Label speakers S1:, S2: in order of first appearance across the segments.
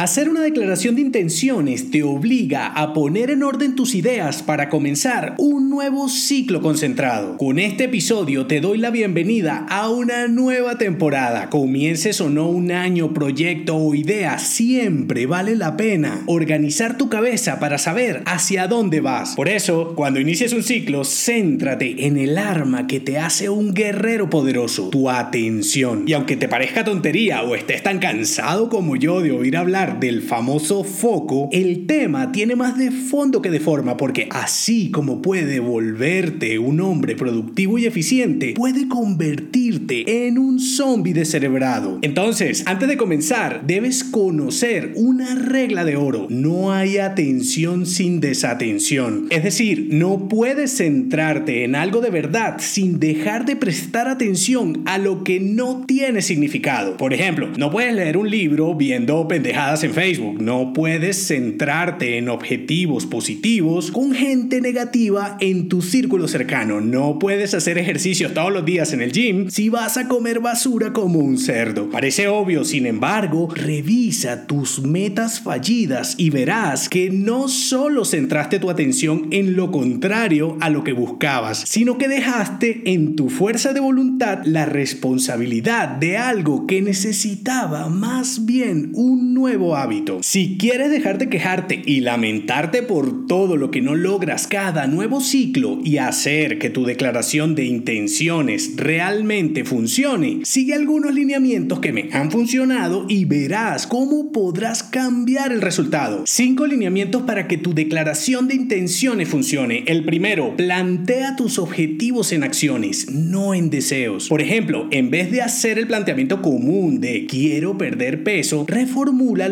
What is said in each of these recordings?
S1: Hacer una declaración de intenciones te obliga a poner en orden tus ideas para comenzar un nuevo ciclo concentrado. Con este episodio te doy la bienvenida a una nueva temporada. Comiences o no un año, proyecto o idea, siempre vale la pena organizar tu cabeza para saber hacia dónde vas. Por eso, cuando inicies un ciclo, céntrate en el arma que te hace un guerrero poderoso, tu atención. Y aunque te parezca tontería o estés tan cansado como yo de oír hablar del famoso foco, el tema tiene más de fondo que de forma, porque así como puede volverte un hombre productivo y eficiente, puede convertirte en un zombie descerebrado. Entonces, antes de comenzar, debes conocer una regla de oro. No hay atención sin desatención. Es decir, no puedes centrarte en algo de verdad sin dejar de prestar atención a lo que no tiene significado. Por ejemplo, no puedes leer un libro viendo pendejadas en Facebook. No puedes centrarte en objetivos positivos con gente negativa en tu círculo cercano. No puedes hacer ejercicios todos los días en el gym si vas a comer basura como un cerdo. Parece obvio, sin embargo, revisa tus metas fallidas y verás que no solo centraste tu atención en lo contrario a lo que buscabas, sino que dejaste en tu fuerza de voluntad la responsabilidad de algo que necesitaba más bien un nuevo hábito. Si quieres dejar de quejarte y lamentarte por todo lo que no logras cada nuevo ciclo y hacer que tu declaración de intenciones realmente funcione, sigue algunos lineamientos que me han funcionado y verás cómo podrás cambiar el resultado. Cinco lineamientos para que tu declaración de intenciones funcione. El primero, plantea tus objetivos en acciones, no en deseos. Por ejemplo, en vez de hacer el planteamiento común de quiero perder peso,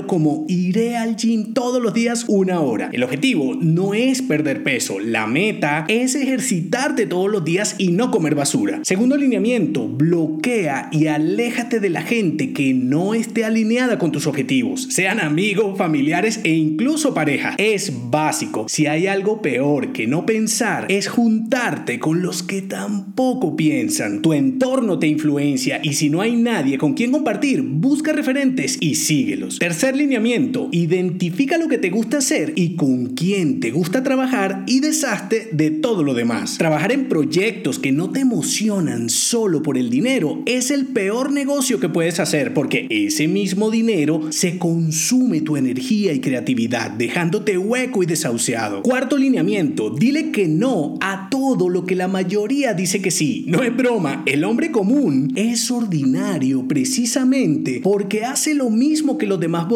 S1: como iré al gym todos los días una hora. El objetivo no es perder peso, la meta es ejercitarte todos los días y no comer basura. Segundo lineamiento, bloquea y aléjate de la gente que no esté alineada con tus objetivos, sean amigos, familiares e incluso pareja. Es básico. Si hay algo peor que no pensar, es juntarte con los que tampoco piensan. Tu entorno te influencia y si no hay nadie con quien compartir, busca referentes y síguelos. Tercer lineamiento, identifica lo que te gusta hacer y con quién te gusta trabajar y deshazte de todo lo demás. Trabajar en proyectos que no te emocionan solo por el dinero es el peor negocio que puedes hacer porque ese mismo dinero se consume tu energía y creatividad, dejándote hueco y desahuciado. Cuarto lineamiento, dile que no a todo lo que la mayoría dice que sí. No es broma, el hombre común es ordinario precisamente porque hace lo mismo que los demás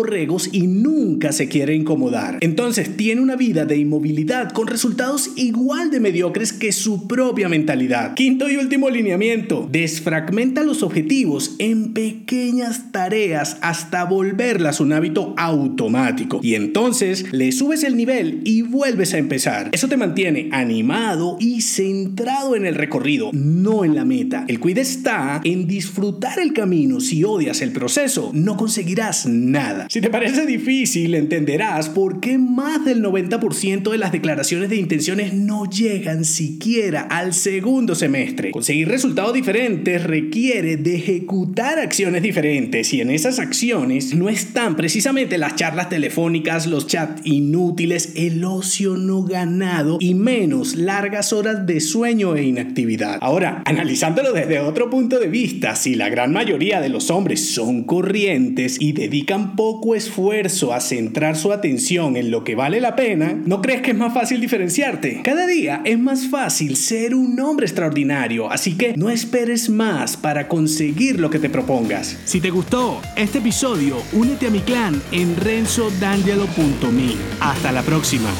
S1: y nunca se quiere incomodar. Entonces tiene una vida de inmovilidad con resultados igual de mediocres que su propia mentalidad. Quinto y último lineamiento, desfragmenta los objetivos en pequeñas tareas hasta volverlas un hábito automático. Y entonces le subes el nivel y vuelves a empezar. Eso te mantiene animado y centrado en el recorrido, no en la meta. El cuide está en disfrutar el camino. Si odias el proceso, no conseguirás nada. Si te parece difícil, entenderás por qué más del 90% de las declaraciones de intenciones no llegan siquiera al segundo semestre. Conseguir resultados diferentes requiere de ejecutar acciones diferentes y en esas acciones no están precisamente las charlas telefónicas, los chats inútiles, el ocio no ganado y menos largas horas de sueño e inactividad. Ahora, analizándolo desde otro punto de vista, si la gran mayoría de los hombres son corrientes y dedican poco esfuerzo a centrar su atención en lo que vale la pena, ¿no crees que es más fácil diferenciarte? Cada día es más fácil ser un hombre extraordinario, así que no esperes más para conseguir lo que te propongas. Si te gustó este episodio, únete a mi clan en renzodangelo.me. Hasta la próxima.